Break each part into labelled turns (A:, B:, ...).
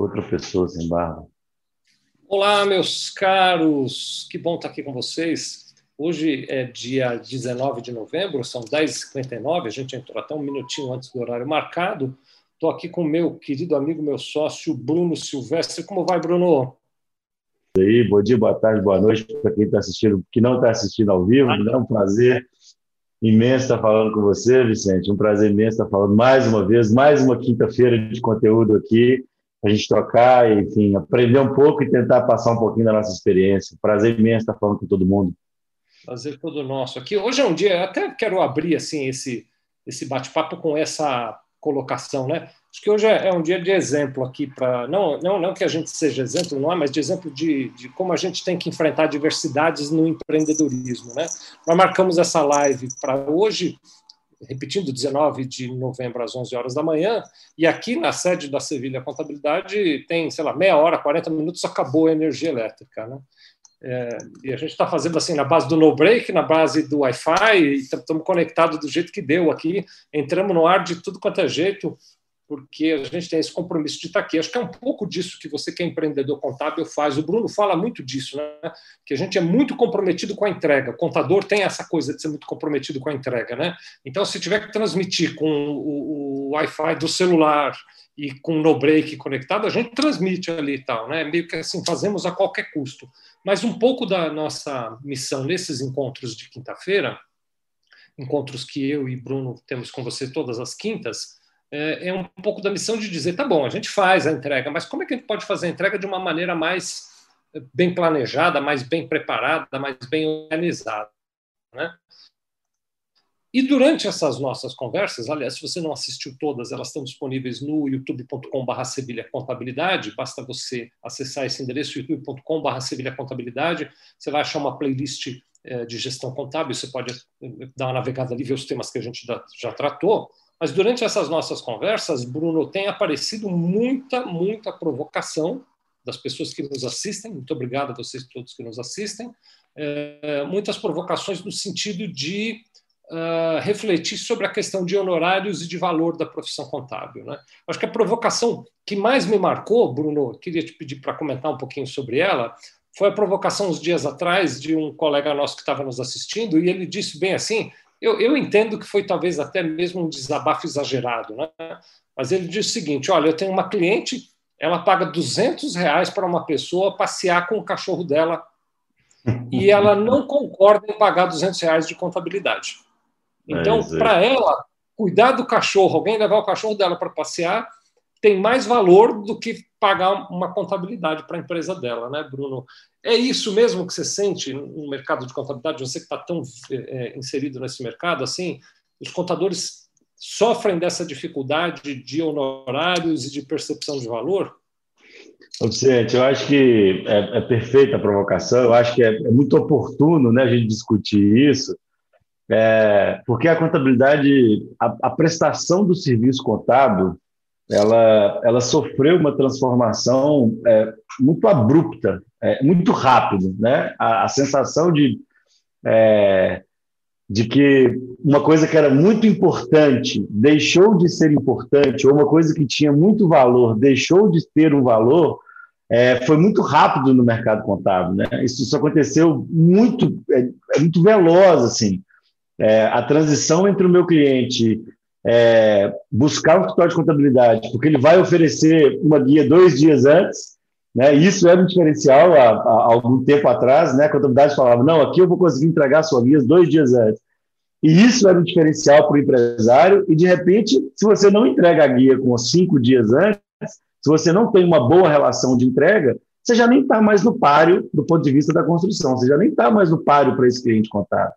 A: outra pessoa sem barba.
B: Olá, meus caros, que bom estar aqui com vocês. Hoje é dia 19 de novembro, são 10h59, a gente entrou até um minutinho antes do horário marcado. Estou aqui com meu querido amigo, meu sócio, Bruno Silvestre. Como vai, Bruno?
A: E aí, bom dia, boa tarde, boa noite para quem está assistindo, que não está assistindo ao vivo. É um prazer imenso estar falando com você, Vicente. Um prazer imenso estar falando mais uma vez, mais uma quinta-feira de conteúdo aqui, a gente trocar, enfim, aprender um pouco e tentar passar um pouquinho da nossa experiência. Prazer imenso estar falando com todo mundo.
B: Prazer todo nosso aqui. Hoje é um dia, até quero abrir assim esse esse bate-papo com essa colocação, né? Acho que hoje é, é um dia de exemplo aqui para não, não não que a gente seja exemplo, não é, mas de exemplo de, de como a gente tem que enfrentar diversidades no empreendedorismo, né? Nós marcamos essa live para hoje, repetindo, 19 de novembro às 11 horas da manhã, e aqui na sede da Sevilha Contabilidade tem, sei lá, meia hora, 40 minutos, acabou a energia elétrica, né? É, e a gente está fazendo assim na base do no break, na base do Wi-Fi, estamos conectados do jeito que deu aqui. Entramos no ar de tudo quanto é jeito, porque a gente tem esse compromisso de estar aqui. Acho que é um pouco disso que você, que é empreendedor contábil, faz. O Bruno fala muito disso, né? que a gente é muito comprometido com a entrega. O contador tem essa coisa de ser muito comprometido com a entrega. Né? Então, se tiver que transmitir com o, o Wi-Fi do celular e com o no break conectado, a gente transmite ali e tal. Né? Meio que assim, fazemos a qualquer custo. Mas um pouco da nossa missão nesses encontros de quinta-feira, encontros que eu e Bruno temos com você todas as quintas, é, é um pouco da missão de dizer, tá bom, a gente faz a entrega, mas como é que a gente pode fazer a entrega de uma maneira mais bem planejada, mais bem preparada, mais bem organizada, né? E durante essas nossas conversas, aliás, se você não assistiu todas, elas estão disponíveis no youtube.com.br Sevilha Contabilidade. Basta você acessar esse endereço, youtube.com.br Sevilha Contabilidade. Você vai achar uma playlist eh, de gestão contábil. Você pode eh, dar uma navegada ali, ver os temas que a gente já tratou. Mas durante essas nossas conversas, Bruno, tem aparecido muita, muita provocação das pessoas que nos assistem. Muito obrigado a vocês todos que nos assistem. É, muitas provocações no sentido de uh, refletir sobre a questão de honorários e de valor da profissão contábil. Né? Acho que a provocação que mais me marcou, Bruno, queria te pedir para comentar um pouquinho sobre ela, foi a provocação uns dias atrás de um colega nosso que estava nos assistindo, e ele disse bem assim: eu, eu entendo que foi talvez até mesmo um desabafo exagerado, né? mas ele disse o seguinte: olha, eu tenho uma cliente, ela paga 200 reais para uma pessoa passear com o cachorro dela e ela não concorda em pagar 200 reais de contabilidade. Então, é para ela, cuidar do cachorro, alguém levar o cachorro dela para passear, tem mais valor do que pagar uma contabilidade para a empresa dela, né, Bruno? É isso mesmo que você sente no mercado de contabilidade? Você que está tão é, inserido nesse mercado, assim, os contadores sofrem dessa dificuldade de honorários e de percepção de valor?
A: Vicente, eu acho que é, é, perfeita a provocação, eu acho que é, é muito oportuno né, a gente discutir isso, é, porque a contabilidade, a, a, prestação do serviço contábil, ela, ela sofreu uma transformação é, muito abrupta, é, muito rápido, né? A, a sensação de é, de que uma coisa que era muito importante deixou de ser importante, ou uma coisa que tinha muito valor deixou de ter um valor, é, foi muito rápido no mercado contábil. Né? Isso, isso aconteceu muito, é, é muito veloz. Assim. É, a transição entre o meu cliente é, buscar um escritório de contabilidade, porque ele vai oferecer uma guia dois dias antes, né? isso era um diferencial há, há, algum tempo atrás, né? a contabilidade falava, não, aqui eu vou conseguir entregar a sua guia dois dias antes. E isso era um diferencial para o empresário, e de repente, se você não entrega a guia com cinco dias antes, se você não tem uma boa relação de entrega, você já nem está mais no páreo do ponto de vista da construção, você já nem está mais no páreo para esse cliente contábil.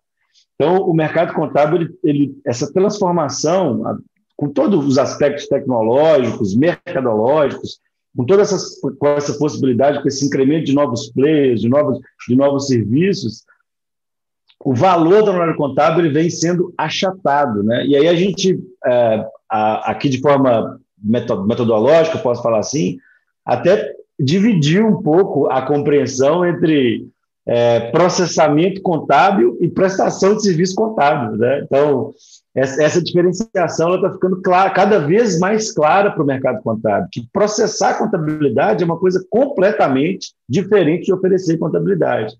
A: Então, o mercado contábil, ele, ele, essa transformação, com todos os aspectos tecnológicos, mercadológicos, com toda essa, com essa possibilidade, com esse incremento de novos players, de novos, de novos serviços, o valor do honorário contábil ele vem sendo achatado. Né? E aí a gente, é, a, aqui de forma metodológica, posso falar assim, até dividir um pouco a compreensão entre é, processamento contábil e prestação de serviço contábil. Né? Então, essa diferenciação está ficando clara, cada vez mais clara para o mercado contábil, que processar contabilidade é uma coisa completamente diferente de oferecer contabilidade.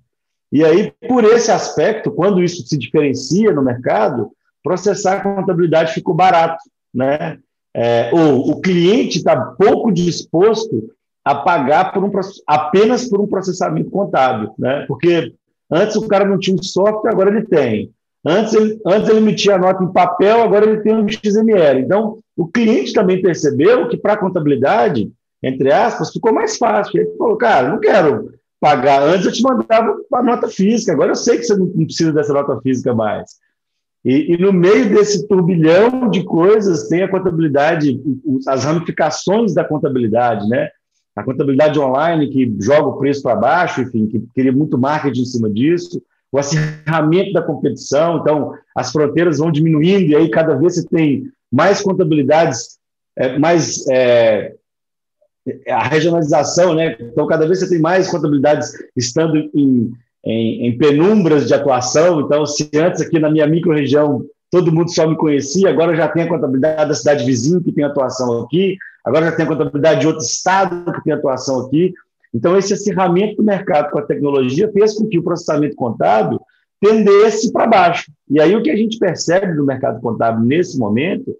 A: E aí, por esse aspecto, quando isso se diferencia no mercado, processar contabilidade ficou barato, né? É, ou o cliente está pouco disposto a pagar por um, apenas por um processamento contábil, né? Porque antes o cara não tinha um software, agora ele tem. Antes ele, antes ele emitia a nota em papel, agora ele tem um XML. Então, o cliente também percebeu que para a contabilidade, entre aspas, ficou mais fácil. Ele falou, cara, não quero pagar. Antes eu te mandava a nota física, agora eu sei que você não precisa dessa nota física mais. E, e, no meio desse turbilhão de coisas tem a contabilidade, as ramificações da contabilidade, né? A contabilidade online que joga o preço para baixo, enfim, que queria muito marketing em cima disso o acirramento da competição, então as fronteiras vão diminuindo e aí cada vez você tem mais contabilidades, é, mais é, a regionalização, né? Então cada vez você tem mais contabilidades estando em, em, em penumbras de atuação. Então se antes aqui na minha microrregião todo mundo só me conhecia, agora já tem a contabilidade da cidade vizinha que tem atuação aqui, agora já tem a contabilidade de outro estado que tem atuação aqui. Então, esse acirramento do mercado com a tecnologia fez com que o processamento contábil tendesse para baixo. E aí, o que a gente percebe no mercado contábil nesse momento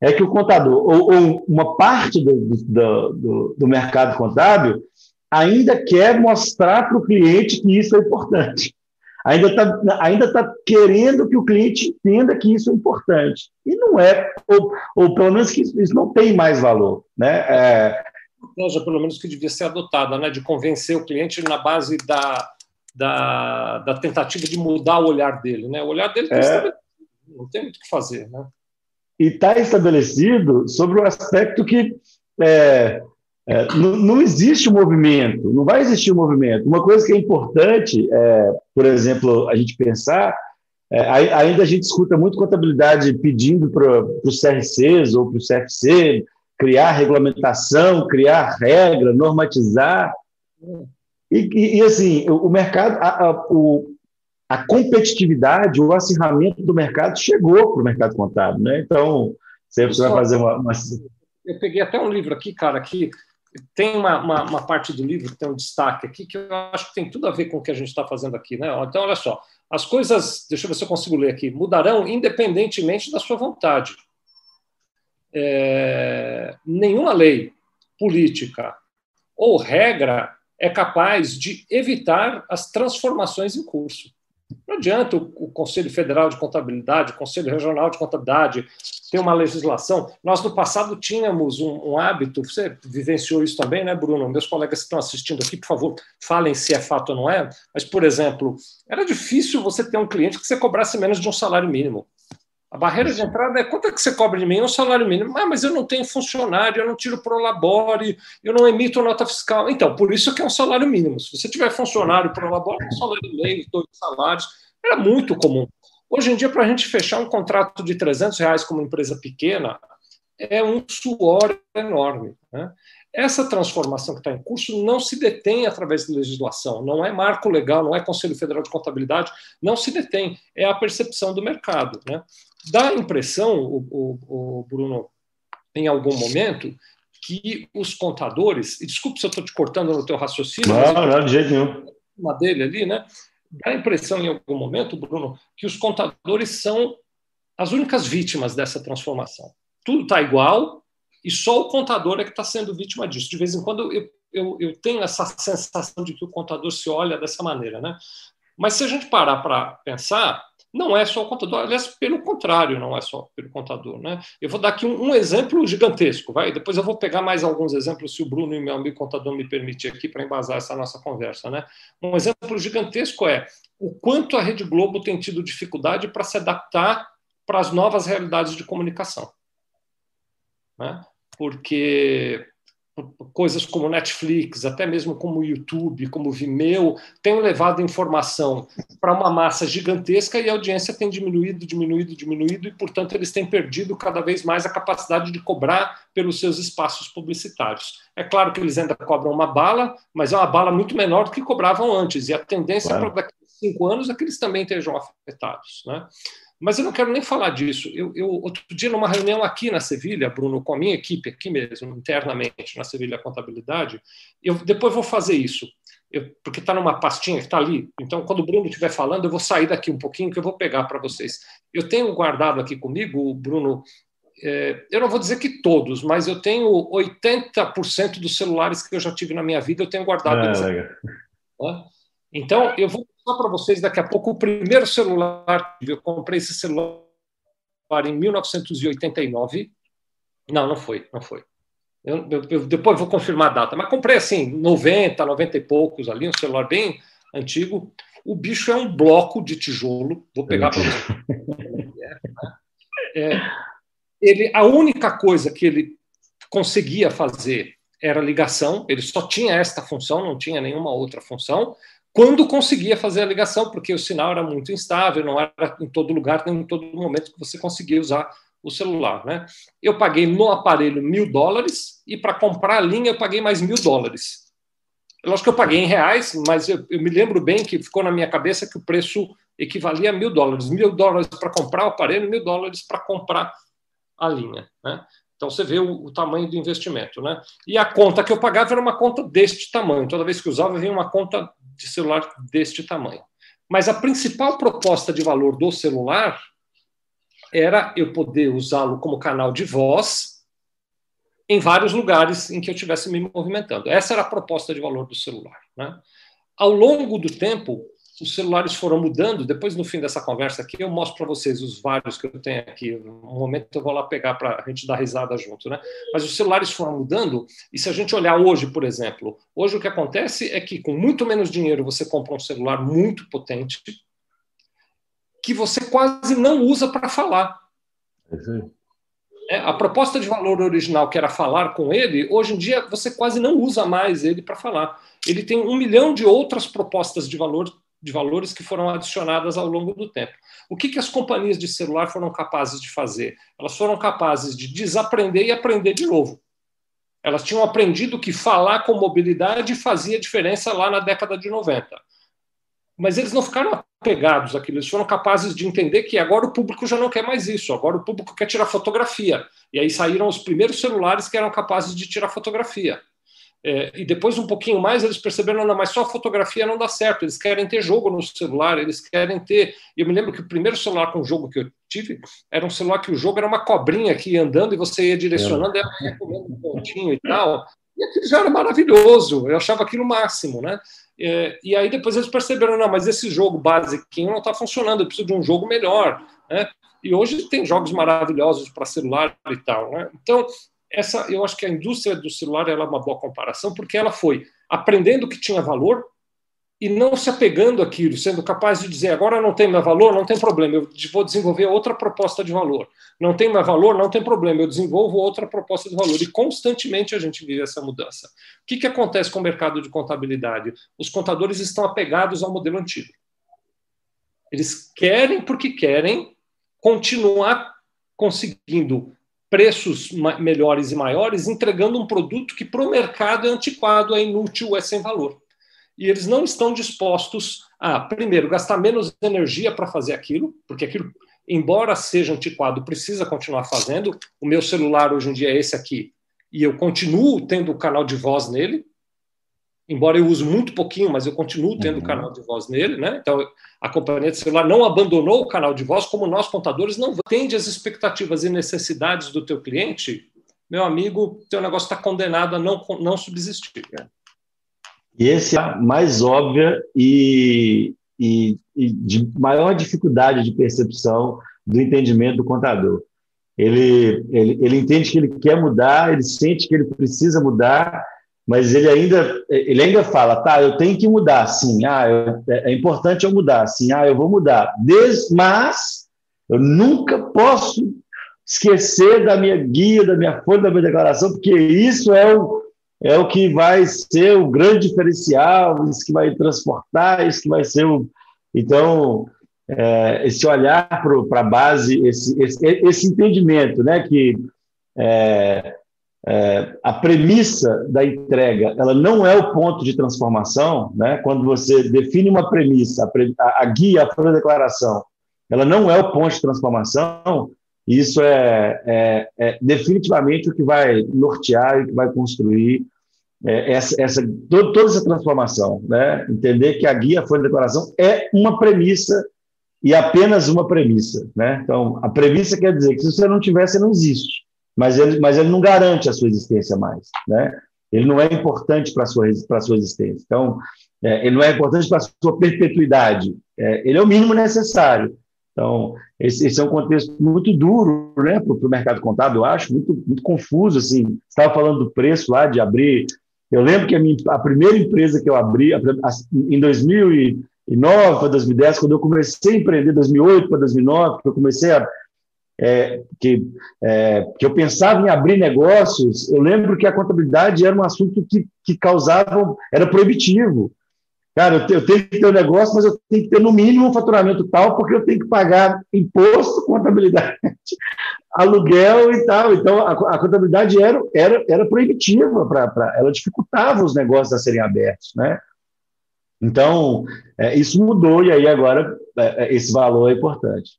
A: é que o contador, ou, ou uma parte do, do, do, do mercado contábil, ainda quer mostrar para o cliente que isso é importante. Ainda está ainda tá querendo que o cliente entenda que isso é importante. E não é, ou, ou pelo menos que isso não tem mais valor. Né? É,
B: estratégia, pelo menos, que devia ser adotada, né? de convencer o cliente na base da, da, da tentativa de mudar o olhar dele. Né? O olhar dele é. não tem muito o que fazer. Né?
A: E está estabelecido sobre o aspecto que é, é, não, não, existe um movimento, não vai existir um movimento. Uma coisa que é importante, é, por exemplo, a gente pensar, é, ainda a gente escuta muito contabilidade pedindo para os CRCs ou para o CFC criar regulamentação, criar regra, normatizar. E, e, e assim, o, mercado, a, a, o, a competitividade, o acirramento do mercado chegou para o mercado contábil. Né? Então, você vai fazer uma, uma,
B: Eu peguei até um livro aqui, cara, que tem uma, uma, uma, parte do livro que tem um destaque aqui que eu acho que tem tudo a ver com o que a gente está fazendo aqui. Né? Então, olha só, as coisas, deixa eu ver se eu consigo ler aqui, mudarão independentemente da sua vontade é, nenhuma lei política ou regra é capaz de evitar as transformações em curso. Não adianta o, Conselho Federal de Contabilidade, o Conselho Regional de Contabilidade ter uma legislação. Nós, no passado, tínhamos um, um, hábito, você vivenciou isso também, né, Bruno? Meus colegas que estão assistindo aqui, por favor, falem se é fato ou não é. Mas, por exemplo, era difícil você ter um cliente que você cobrasse menos de um salário mínimo. A barreira de entrada é quanto é que você cobra de mim? É um salário mínimo. Ah, mas eu não tenho funcionário, eu não tiro pro labore, eu não emito nota fiscal. Então, por isso que é um salário mínimo. Se você tiver funcionário pro labore, é um salário meio, dois salários. Era muito comum. Hoje em dia, para a gente fechar um contrato de 300 reais como empresa pequena, é um suor enorme. Né? Essa transformação que está em curso não se detém através de legislação, não é marco legal, não é Conselho Federal de Contabilidade, não se detém, é a percepção do mercado. Né? Dá a impressão, o, o, o Bruno, em algum momento, que os contadores, e desculpe se eu estou te cortando no teu raciocínio,
A: não, não, de jeito nenhum.
B: Uma dele ali, né? Dá a impressão em algum momento, Bruno, que os contadores são as únicas vítimas dessa transformação. Tudo está igual e só o contador é que está sendo vítima disso. De vez em quando eu, eu, eu tenho essa sensação de que o contador se olha dessa maneira, né? Mas se a gente parar para pensar, não é só o contador, aliás, pelo contrário, não é só pelo contador. Né? Eu vou dar aqui um, um exemplo gigantesco, vai? depois eu vou pegar mais alguns exemplos, se o Bruno e meu amigo contador me permitir aqui, para embasar essa nossa conversa. Né? Um exemplo gigantesco é o quanto a Rede Globo tem tido dificuldade para se adaptar para as novas realidades de comunicação. Né? Porque coisas como Netflix, até mesmo como YouTube, como Vimeo, têm levado informação para uma massa gigantesca e a audiência tem diminuído, diminuído, diminuído e, portanto, eles têm perdido cada vez mais a capacidade de cobrar pelos seus espaços publicitários. É claro que eles ainda cobram uma bala, mas é uma bala muito menor do que cobravam antes e a tendência claro. para daqui a cinco anos é que eles também estejam afetados. Né? Mas eu não quero nem falar disso. Eu, eu, outro dia, numa reunião aqui na Sevilha, Bruno, com a minha equipe, aqui mesmo, internamente, na Sevilha Contabilidade, eu depois vou fazer isso, eu, porque está numa pastinha que está ali. Então, quando o Bruno estiver falando, eu vou sair daqui um pouquinho, que eu vou pegar para vocês. Eu tenho guardado aqui comigo, Bruno, é, eu não vou dizer que todos, mas eu tenho 80% dos celulares que eu já tive na minha vida, eu tenho guardado. Ah, então, eu vou mostrar para vocês daqui a pouco o primeiro celular. Eu comprei esse celular em 1989. Não, não foi, não foi. Eu, eu, eu, depois vou confirmar a data, mas comprei assim, 90, 90 e poucos ali, um celular bem antigo. O bicho é um bloco de tijolo. Vou pegar para vocês. É, ele, a única coisa que ele conseguia fazer era ligação, ele só tinha esta função, não tinha nenhuma outra função quando conseguia fazer a ligação, porque o sinal era muito instável, não era em todo lugar, nem em todo momento que você conseguia usar o celular. Né? Eu paguei no aparelho mil dólares e para comprar a linha eu paguei mais mil dólares. Lógico que eu paguei em reais, mas eu, eu, me lembro bem que ficou na minha cabeça que o preço equivalia a mil dólares. Mil dólares para comprar o aparelho, mil dólares para comprar a linha. Né? Então você vê o, o, tamanho do investimento, né? E a conta que eu pagava era uma conta deste tamanho. Toda vez que usava, vinha uma conta de celular deste tamanho. Mas a principal proposta de valor do celular era eu poder usá-lo como canal de voz em vários lugares em que eu estivesse me movimentando. Essa era a proposta de valor do celular. Né? Ao longo do tempo, os celulares foram mudando. Depois, no fim dessa conversa aqui, eu mostro para vocês os vários que eu tenho aqui. Um momento eu vou lá pegar para a gente dar risada junto, né? Mas os celulares foram mudando. E se a gente olhar hoje, por exemplo, hoje o que acontece é que com muito menos dinheiro você compra um celular muito potente que você quase não usa para falar. É, a proposta de valor original, que era falar com ele, hoje em dia você quase não usa mais ele para falar. Ele tem um milhão de outras propostas de valor de valores que foram adicionadas ao longo do tempo. O que, que as companhias de celular foram capazes de fazer? Elas foram capazes de desaprender e aprender de novo. Elas tinham aprendido que falar com mobilidade fazia diferença lá na década de 90. Mas eles não ficaram apegados àquilo, eles foram capazes de entender que agora o público já não quer mais isso, agora o público quer tirar fotografia. E aí saíram os primeiros celulares que eram capazes de tirar fotografia. É, e depois, um pouquinho mais, eles perceberam, não, mas só fotografia não dá certo, eles querem ter jogo no celular, eles querem ter... Eu me lembro que o primeiro celular com jogo que eu tive era um celular que o jogo era uma cobrinha que ia andando e você ia direcionando, é. ia comendo um pontinho e tal. E aquilo já era maravilhoso, eu achava aquilo o máximo, né? É, e aí depois eles perceberam, não, mas esse jogo basiquinho não está funcionando, eu preciso de um jogo melhor, né? E hoje tem jogos maravilhosos para celular e tal, né? Então, essa, eu acho que a indústria do celular é uma boa comparação, porque ela foi aprendendo que tinha valor e não se apegando àquilo, sendo capaz de dizer agora não tem mais valor, não tem problema, eu vou desenvolver outra proposta de valor. Não tem mais valor, não tem problema, eu desenvolvo outra proposta de valor. E constantemente a gente vive essa mudança. O que, que acontece com o mercado de contabilidade? Os contadores estão apegados ao modelo antigo. Eles querem, porque querem, continuar conseguindo preços melhores e maiores, entregando um produto que para o mercado é antiquado, é inútil, é sem valor. E eles não estão dispostos a, primeiro, gastar menos energia para fazer aquilo, porque aquilo, embora seja antiquado, precisa continuar fazendo. O meu celular hoje em dia é esse aqui, e eu continuo tendo o canal de voz nele, embora eu use muito pouquinho, mas eu continuo tendo uhum. canal de voz nele, né? Então, a companhia de celular não abandonou o canal de voz, como nós, contadores, não atende as expectativas e necessidades do teu cliente, meu amigo, teu negócio está condenado a não, não subsistir.
A: E esse é a mais óbvia e, e, e de maior dificuldade de percepção do entendimento do contador. Ele, ele, ele entende que ele quer mudar, ele sente que ele precisa mudar, mas ele ainda, ele ainda fala, tá, eu tenho que mudar, sim, ah, eu, é, é importante eu mudar, sim, ah, eu vou mudar, Des, mas eu nunca posso esquecer da minha guia, da minha folha, da minha declaração, porque isso é o, é o que vai ser o grande diferencial, isso que vai transportar, isso que vai ser o... Então, é, esse olhar para a base, esse, esse, esse entendimento, né, que... É, é, a premissa da entrega ela não é o ponto de transformação, né? quando você define uma premissa, a, a guia, a declaração, ela não é o ponto de transformação, isso é, é, é definitivamente o que vai nortear e que vai construir é, essa, essa, toda, essa transformação. Né? Entender que a guia foi de declaração é uma premissa e apenas uma premissa. Né? Então, a premissa quer dizer que se você não tiver, você não existe. Mas ele, mas ele não garante a sua existência mais. Né? Ele não é importante para a sua, a sua existência. Então, é, ele não é importante para a sua perpetuidade. É, ele é o mínimo necessário. Então, esse, esse é um contexto muito duro né, para o mercado contábil, eu acho, muito, muito confuso. Assim. Você estava falando do preço lá de abrir. Eu lembro que a, minha, a primeira empresa que eu abri, a, a, em 2009 para 2010, quando eu comecei a empreender, 2008 para 2009, que eu comecei a. É, que, é, que eu pensava em abrir negócios, eu lembro que a contabilidade era um assunto que, que causava, era proibitivo. Cara, eu, eu tenho que ter um negócio, mas eu tenho que ter no mínimo um faturamento tal, porque eu tenho que pagar imposto, contabilidade, aluguel e tal. Então, a, a contabilidade era, era, era proibitiva, pra, pra, ela dificultava os negócios a serem abertos, né? Então, é, isso mudou e aí agora é, é esse valor é importante.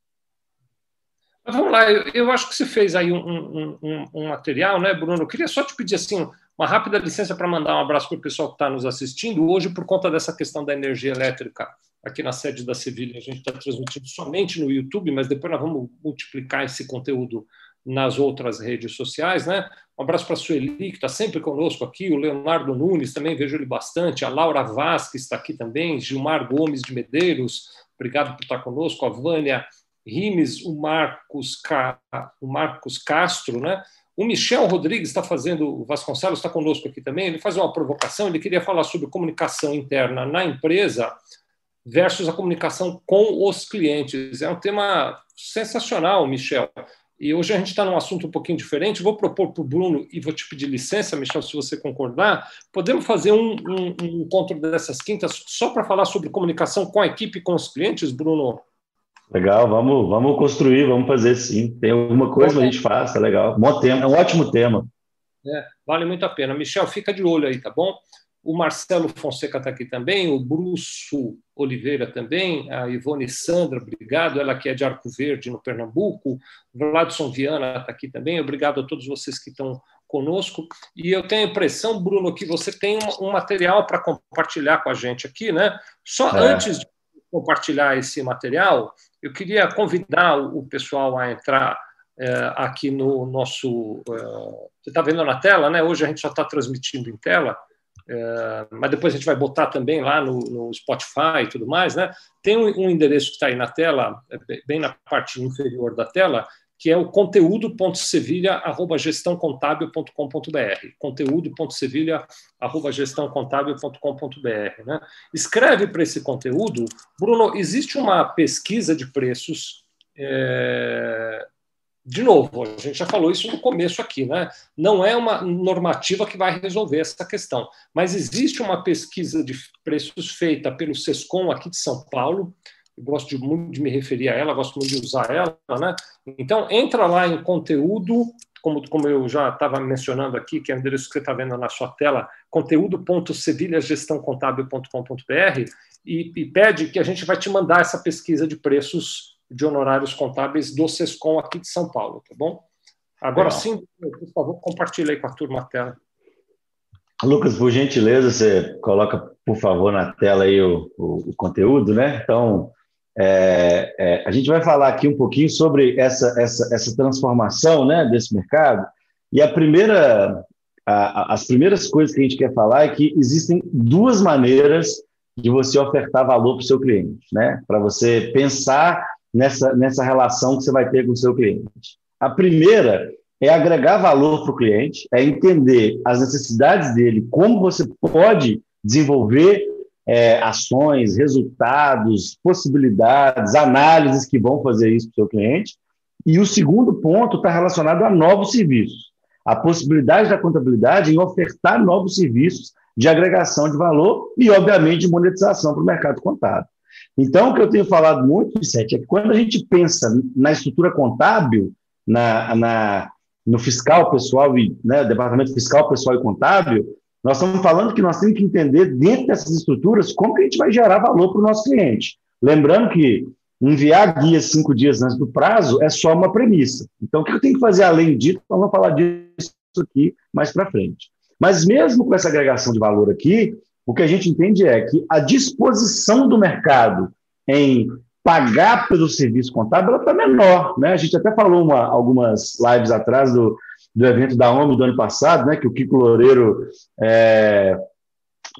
B: Vamos lá, eu, eu, acho que você fez aí um, um, um, um, material, né, Bruno? Eu queria só te pedir assim, uma rápida licença para mandar um abraço para o pessoal que está nos assistindo. Hoje, por conta dessa questão da energia elétrica, aqui na sede da Sevilha, a gente está transmitindo somente no YouTube, mas depois nós vamos multiplicar esse conteúdo nas outras redes sociais, né? Um abraço para a Sueli, que está sempre conosco aqui, o Leonardo Nunes, também vejo ele bastante, a Laura Vaz, que está aqui também, Gilmar Gomes de Medeiros, obrigado por estar conosco, a Vânia Rimes, o Marcos, o Marcos Castro, né? O Michel Rodrigues está fazendo, o Vasconcelos está conosco aqui também, ele faz uma provocação, ele queria falar sobre comunicação interna na empresa versus a comunicação com os clientes. É um tema sensacional, Michel. E hoje a gente está num assunto um pouquinho diferente. Vou propor para o Bruno, e vou te pedir licença, Michel, se você concordar, podemos fazer um, um, um encontro dessas quintas só para falar sobre comunicação com a equipe e com os clientes, Bruno?
A: Legal, vamos, vamos construir, vamos fazer sim. Tem alguma coisa que a gente faça, legal. Bom tema, é um ótimo tema.
B: É, vale muito a pena. Michel, fica de olho aí, tá bom? O Marcelo Fonseca está aqui também, o Bruço Oliveira também, a Ivone Sandra, obrigado, ela que é de Arco Verde, no Pernambuco, o Vladson Viana está aqui também, obrigado a todos vocês que estão conosco. E eu tenho a impressão, Bruno, que você tem um, um material para compartilhar com a gente aqui, né? Só é. antes de compartilhar esse material, eu queria convidar o pessoal a entrar é, aqui no nosso. É, você está vendo na tela, né? Hoje a gente já está transmitindo em tela, é, mas depois a gente vai botar também lá no, Spotify e tudo mais, né? Tem um, endereço que está aí na tela, bem na parte inferior da tela, que é o conteúdo.sevilha.gestãocontábil.com.br. Conteúdo.sevilha.gestãocontábil.com.br. Né? Escreve para esse conteúdo. Bruno, existe uma pesquisa de preços. É... De novo, a gente já falou isso no começo aqui, né? Não é uma normativa que vai resolver essa questão, mas existe uma pesquisa de preços feita pelo SESCOM aqui de São Paulo, gosto de, muito de me referir a ela, gosto muito de usar ela, né? Então, entra lá em conteúdo, como, como eu já estava mencionando aqui, que é o endereço que você está vendo na sua tela, conteúdo.sevilhagestãocontábil.com.br e, e pede que a gente vai te mandar essa pesquisa de preços de honorários contábeis do SESCOM aqui de São Paulo, tá bom? Agora Legal. sim, por favor, compartilhe aí com a turma a tela.
A: Lucas, por gentileza, você coloca, por favor, na tela aí o, o, o conteúdo, né? Então, é, é, a gente vai falar aqui um pouquinho sobre essa, essa, essa transformação né, desse mercado. E a primeira, a, as primeiras coisas que a gente quer falar é que existem duas maneiras de você ofertar valor para o seu cliente, né? Para você pensar nessa, nessa relação que você vai ter com o seu cliente. A primeira é agregar valor para o cliente, é entender as necessidades dele, como você pode desenvolver é, ações, resultados, possibilidades, análises que vão fazer isso para o seu cliente. E o segundo ponto está relacionado a novos serviços. A possibilidade da contabilidade em ofertar novos serviços de agregação de valor e, obviamente, de monetização para o mercado contábil. Então, o que eu tenho falado muito, Vicente, é que quando a gente pensa na estrutura contábil, na, na no fiscal pessoal e né, departamento fiscal pessoal e contábil, nós estamos falando que nós temos que entender, dentro dessas estruturas, como que a gente vai gerar valor para o nosso cliente. Lembrando que enviar guia cinco dias antes do prazo é só uma premissa. Então, o que eu tenho que fazer além disso? Vamos falar disso aqui mais para frente. Mas mesmo com essa agregação de valor aqui, o que a gente entende é que a disposição do mercado em pagar pelo serviço contábil está menor. Né? A gente até falou uma, algumas lives atrás do, do evento da ONU do ano passado, né, que o Kiko Loureiro é,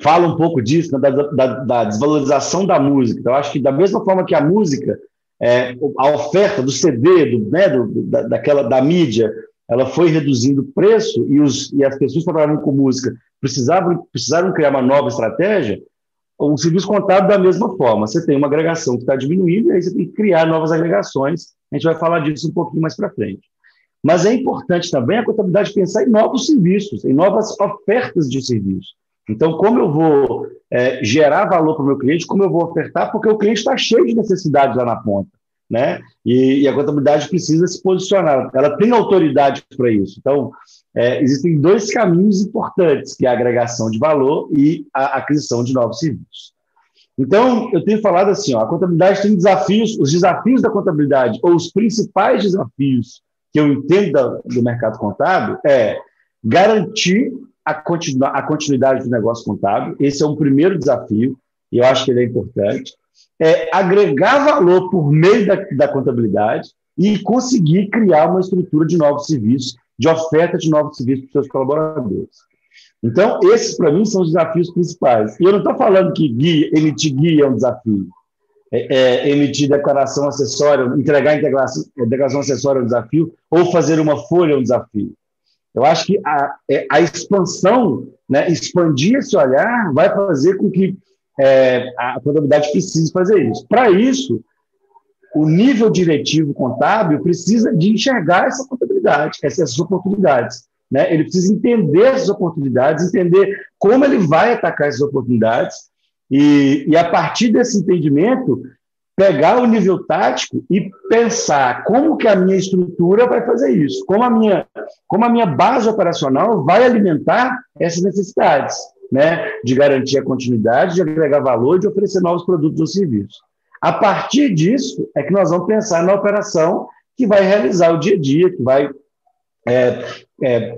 A: fala um pouco disso, né, da, da, da, desvalorização da música. Então, acho que da mesma forma que a música, é, a oferta do CD, do, né, do, da, daquela, da mídia, ela foi reduzindo o preço e, os, e as pessoas que trabalhavam com música precisavam, precisaram criar uma nova estratégia, o serviço contábil da mesma forma. Você tem uma agregação que está diminuindo e aí você tem que criar novas agregações. A gente vai falar disso um pouquinho mais para frente. Mas é importante também a contabilidade pensar em novos serviços, em novas ofertas de serviço. Então, como eu vou é, gerar valor para o meu cliente, como eu vou ofertar, porque o cliente está cheio de necessidades lá na ponta. Né? E, e, a contabilidade precisa se posicionar, ela tem autoridade para isso. Então, é, existem dois caminhos importantes, que é a agregação de valor e a aquisição de novos serviços. Então, eu tenho falado assim, ó, a contabilidade tem desafios, os desafios da contabilidade, ou os principais desafios que eu entendo do mercado contábil, é garantir a, continu, a continuidade do negócio contábil, esse é um primeiro desafio, e eu acho que ele é importante, é agregar valor por meio da, da contabilidade e conseguir criar uma estrutura de novos serviços de oferta de novos serviços para os seus colaboradores. Então, esses, para mim, são os desafios principais. E eu não estou falando que guia, emitir guia é um desafio. É, é, emitir declaração acessória, entregar declaração, é, declaração acessória um desafio, ou fazer uma folha um desafio. Eu acho que a, é, a expansão, né, expandir esse olhar, vai fazer com que é, a contabilidade precise fazer isso. Para isso, o nível diretivo contábil precisa de enxergar essa contabilidade, essas oportunidades. Né? Ele precisa entender essas oportunidades, entender como ele vai atacar essas oportunidades, e, e a partir desse entendimento, pegar o nível tático e pensar como que a minha estrutura vai fazer isso, como a minha, como a minha base operacional vai alimentar essas necessidades, né? de garantir a continuidade, de agregar valor, de oferecer novos produtos ou serviços. A partir disso é que nós vamos pensar na operação que vai realizar o dia a dia, que vai é, é,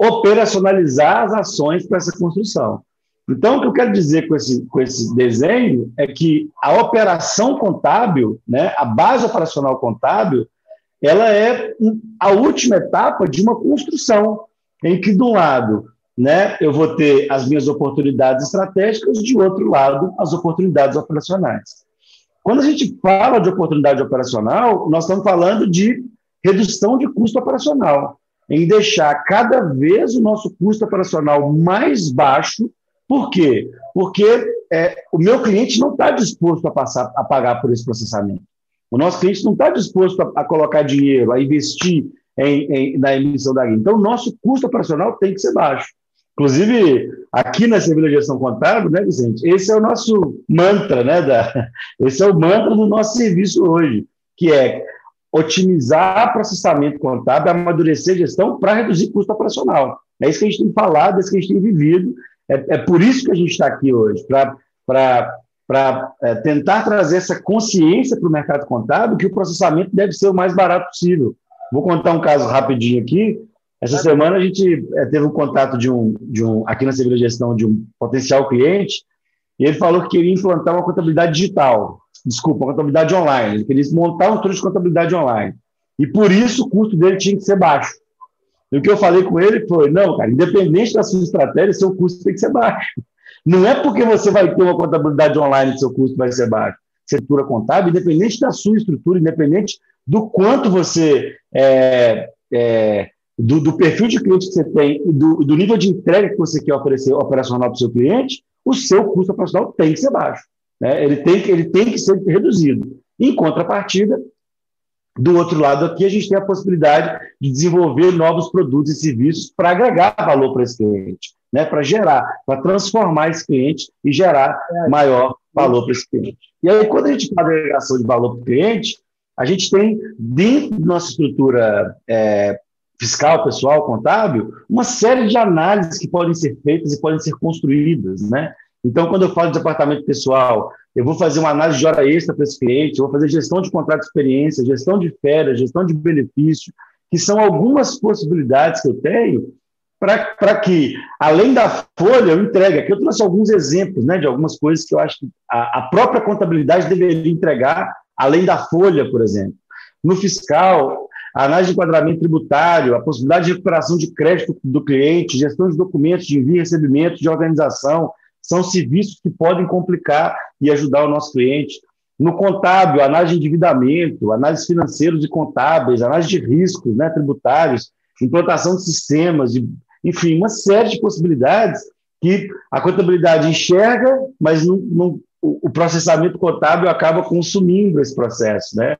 A: operacionalizar as ações para essa construção. Então, o que eu quero dizer com esse, com esse desenho é que a operação contábil, né, a base operacional contábil, ela é a última etapa de uma construção, em que, de um lado, né, eu vou ter as minhas oportunidades estratégicas, de outro lado, as oportunidades operacionais. Quando a gente fala de oportunidade operacional, nós estamos falando de redução de custo operacional, em deixar cada vez o nosso custo operacional mais baixo. Por quê? Porque é, o meu cliente não está disposto a, passar, a pagar por esse processamento. O nosso cliente não está disposto a, a, colocar dinheiro, a investir em, em, na emissão da guia. Então, o nosso custo operacional tem que ser baixo. Inclusive, aqui na de Gestão Contábil, né, Vicente? Esse é o nosso mantra, né? Da, esse é o mantra do nosso serviço hoje, que é otimizar processamento contábil, amadurecer gestão para reduzir custo operacional. É isso que a gente tem falado, é isso que a gente tem vivido. É, é por isso que a gente está aqui hoje, para é, tentar trazer essa consciência para o mercado contábil que o processamento deve ser o mais barato possível. Vou contar um caso rapidinho aqui. Essa semana a gente é, teve um contato de um, de um, aqui na Segunda Gestão, de um potencial cliente, e ele falou que queria implantar uma contabilidade digital, desculpa, uma contabilidade online. Ele queria montar um truque de contabilidade online. E por isso o custo dele tinha que ser baixo. E o que eu falei com ele foi: não, cara, independente da sua estratégia, seu custo tem que ser baixo. Não é porque você vai ter uma contabilidade online que seu custo vai ser baixo. Estrutura contábil, independente da sua estrutura, independente do quanto você é, é, do, do, perfil de cliente que você tem e do, do, nível de entrega que você quer oferecer operacional para o seu cliente, o seu custo operacional tem que ser baixo. Né? Ele, tem, ele tem que ser reduzido. Em contrapartida, do outro lado aqui, a gente tem a possibilidade de desenvolver novos produtos e serviços para agregar valor para esse cliente, né? para gerar, para transformar esse cliente e gerar maior valor para esse cliente. E aí, quando a gente fala de agregação de valor para o cliente, a gente tem, dentro da nossa estrutura é, fiscal, pessoal, contábil, uma série de análises que podem ser feitas e podem ser construídas, né? Então, quando eu falo de departamento pessoal, eu vou fazer uma análise de hora extra para esse cliente, vou fazer gestão de contrato de experiência, gestão de férias, gestão de benefício, que são algumas possibilidades que eu tenho para que, além da folha, eu entregue. Aqui eu trouxe alguns exemplos né, de algumas coisas que eu acho que a, a própria contabilidade deveria entregar, além da folha, por exemplo. No fiscal, a análise de enquadramento tributário, a possibilidade de recuperação de crédito do cliente, gestão de documentos de envio e recebimento, de organização, são serviços que podem complicar e ajudar o nosso cliente. No contábil, análise de endividamento, análise financeiros e contábeis, análise de riscos né, tributários, implantação de sistemas, de, enfim, uma série de possibilidades que a contabilidade enxerga, mas não, não, o processamento contábil acaba consumindo esse processo. Né?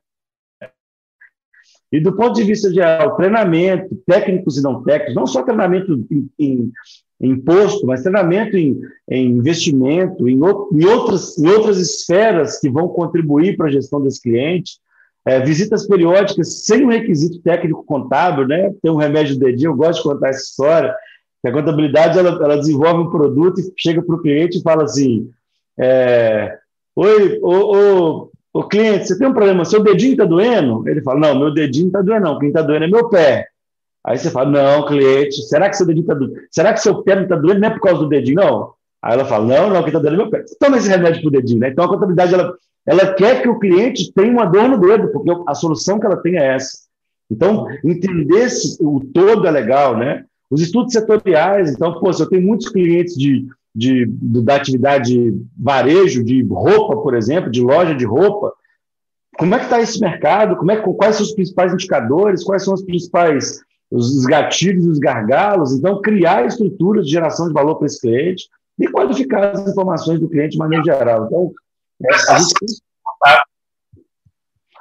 A: E do ponto de vista geral, treinamento, técnicos e não técnicos, não só treinamento em, em, imposto, mas treinamento em, em investimento, em, em, outras, em outras esferas que vão contribuir para a gestão desse cliente, é, visitas periódicas sem um requisito técnico contábil, né? Tem um remédio dedinho, eu gosto de contar essa história, que a contabilidade ela, ela desenvolve um produto e chega para o cliente e fala assim, é, Oi, ô, cliente, você tem um problema, seu dedinho está doendo? Ele fala, não, meu dedinho está doendo, não, quem está doendo é meu pé. Aí você fala, não, cliente, será que seu dedinho está doendo? Será que seu pé não está doendo? Não é por causa do dedinho, não? Aí ela fala, não, não, quem está doendo é meu pé. Toma esse remédio para o dedinho, né? Então a contabilidade, ela, ela quer que o cliente tenha uma dor no dedo, porque a solução que ela tem é essa. Então, entender esse, o todo é legal, né? Os estudos setoriais, então, pô, se eu tenho muitos clientes de de, da atividade varejo, de roupa, por exemplo, de loja de roupa. Como é que está esse mercado? Como é, quais são os principais indicadores? Quais são os principais os gatilhos e os gargalos? Então, criar estruturas de geração de valor para esse cliente e qualificar as informações do cliente de maneira geral. Então, a gente,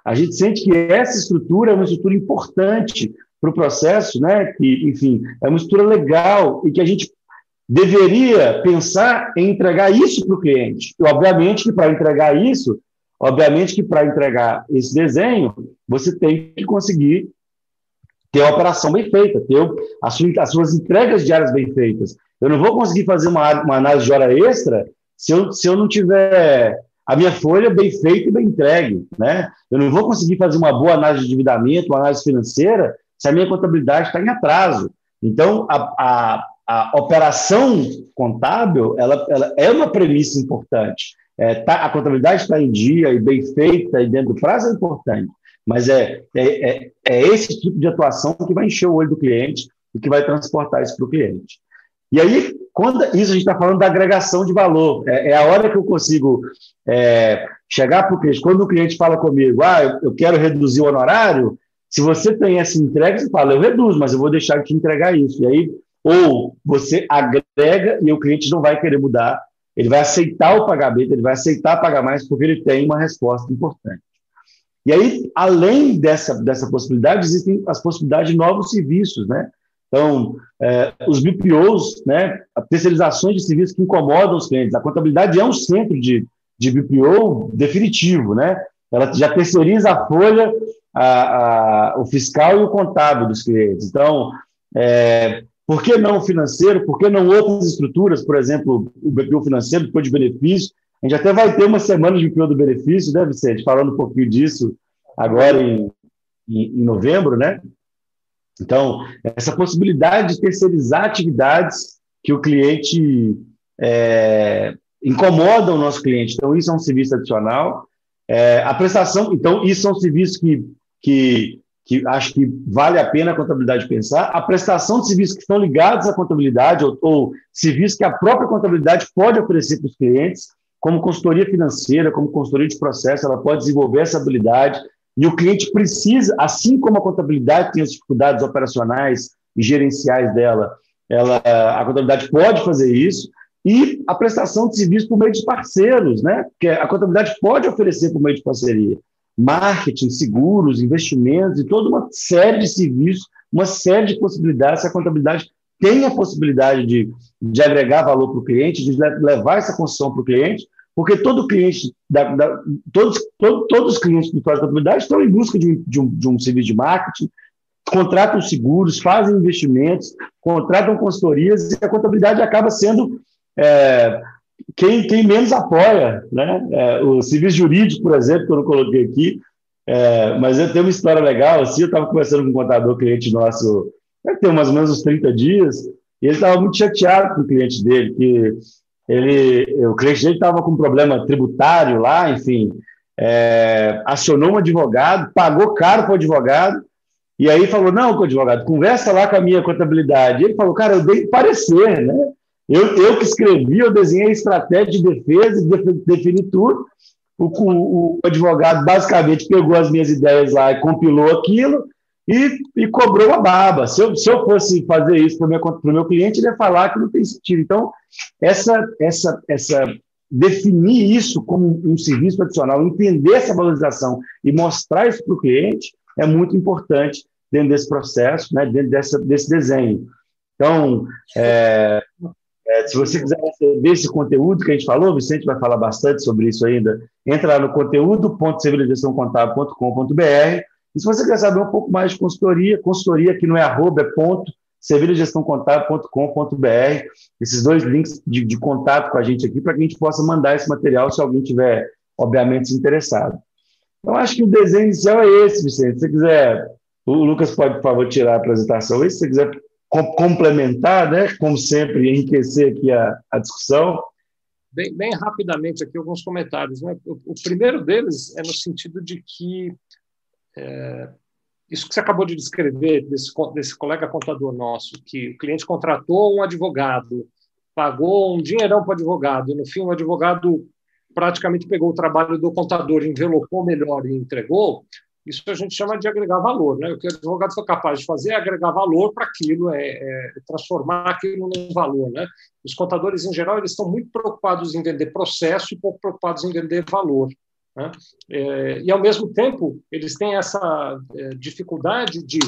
A: a gente sente que essa estrutura é uma estrutura importante para o processo, né? que, enfim, é uma estrutura legal e que a gente deveria pensar em entregar isso para o cliente. E, obviamente que para entregar isso, obviamente que para entregar esse desenho, você tem que conseguir ter a operação bem feita, ter as suas entregas diárias bem feitas. Eu não vou conseguir fazer uma, uma análise de hora extra se eu, se eu não tiver a minha folha bem feita e bem entregue. Né? Eu não vou conseguir fazer uma boa análise de endividamento, uma análise financeira, se a minha contabilidade está em atraso. Então, a, a a operação contábil ela, ela é uma premissa importante. É, tá, a contabilidade está em dia e bem feita e dentro do prazo é importante, mas é, é, é, é esse tipo de atuação que vai encher o olho do cliente e que vai transportar isso para o cliente. E aí, quando isso a gente está falando da agregação de valor, é, é, a hora que eu consigo é, chegar para o cliente. Quando o cliente fala comigo, ah, eu, eu quero reduzir o honorário, se você tem essa entrega, você fala, eu reduzo, mas eu vou deixar de te entregar isso. E aí ou você agrega e o cliente não vai querer mudar, ele vai aceitar o pagamento, ele vai aceitar pagar mais porque ele tem uma resposta importante. E aí, além dessa, dessa possibilidade, existem as possibilidades de novos serviços, né? Então, é, os BPOs, né, terceirizações de serviços que incomodam os clientes. A contabilidade é um centro de, de BPO definitivo, né? Ela já terceiriza a folha, a, a, o fiscal e o contábil dos clientes. Então, é, por que não o financeiro? Por que não outras estruturas? Por exemplo, o BPO financeiro, depois de benefício. A gente até vai ter uma semana de do benefício, né, Vicente? Falando um pouquinho disso agora em, em, em novembro, né? Então, essa possibilidade de terceirizar atividades que o cliente é, incomoda o nosso cliente. Então, isso é um serviço adicional. É, a prestação, então, isso é um serviço que, que que acho que vale a pena a contabilidade pensar, a prestação de serviços que estão ligados à contabilidade ou, ou serviços que a própria contabilidade pode oferecer para os clientes, como consultoria financeira, como consultoria de processo, ela pode desenvolver essa habilidade e o cliente precisa, assim como a contabilidade tem as dificuldades operacionais e gerenciais dela, ela, a contabilidade pode fazer isso, e a prestação de serviços por meio de parceiros, né? que a contabilidade pode oferecer por meio de parceria marketing, seguros, investimentos e toda uma série de serviços, uma série de possibilidades. A contabilidade tem a possibilidade de, de agregar valor para o cliente, de levar essa construção para o cliente, porque todo cliente, da, da, todos, todo, todos os clientes do de contabilidade estão em busca de, de, um, de um serviço de marketing, contratam seguros, fazem investimentos, contratam consultorias e a contabilidade acaba sendo é, quem, quem menos apoia, né? É, o serviço jurídico, por exemplo, que eu não coloquei aqui, é, mas eu tenho uma história legal, assim, eu estava conversando com um contador cliente nosso, tem mais ou menos uns 30 dias, e ele estava muito chateado com o cliente dele, que ele, o cliente dele estava com um problema tributário lá, enfim, é, acionou um advogado, pagou caro para o advogado, e aí falou, não, o advogado, conversa lá com a minha contabilidade. Ele falou, cara, eu dei parecer, né? Eu, eu que escrevi, eu desenhei estratégia de defesa, defini tudo. O, o, o, advogado basicamente pegou as minhas ideias lá e compilou aquilo e, e cobrou a baba. Se eu, se eu fosse fazer isso para o meu, meu cliente, ele ia falar que não tem sentido. Então, essa, essa, essa definir isso como um serviço adicional, entender essa valorização e mostrar isso para o cliente é muito importante dentro desse processo, né, dentro dessa, desse desenho. Então, é, é, se você quiser receber esse conteúdo que a gente falou, Vicente vai falar bastante sobre isso ainda, entra lá no conteúdo.civilizaçãocontábil.com.br e se você quer saber um pouco mais de consultoria, consultoria aqui não é arroba, é ponto, sevilhagestãocontábil.com.br, esses dois links de, de, contato com a gente aqui, para que a gente possa mandar esse material se alguém tiver, obviamente, interessado. Então, acho que o desenho inicial é esse, Vicente. Se você quiser, o Lucas pode, por favor, tirar a apresentação. E se você quiser complementar, né, como sempre, enriquecer aqui a, a discussão.
B: Bem, bem, rapidamente aqui alguns comentários. Né? O, o, primeiro deles é no sentido de que é, isso que você acabou de descrever, desse, desse colega contador nosso, que o cliente contratou um advogado, pagou um dinheirão para o advogado, e no fim o advogado praticamente pegou o trabalho do contador, envelopou melhor e entregou, isso a gente chama de agregar valor. Né? O que o advogado foi capaz de fazer é agregar valor para aquilo, é, é, transformar aquilo num valor. Né? Os contadores, em geral, eles estão muito preocupados em vender processo e pouco preocupados em vender valor. Né? É, e, ao mesmo tempo, eles têm essa é, dificuldade de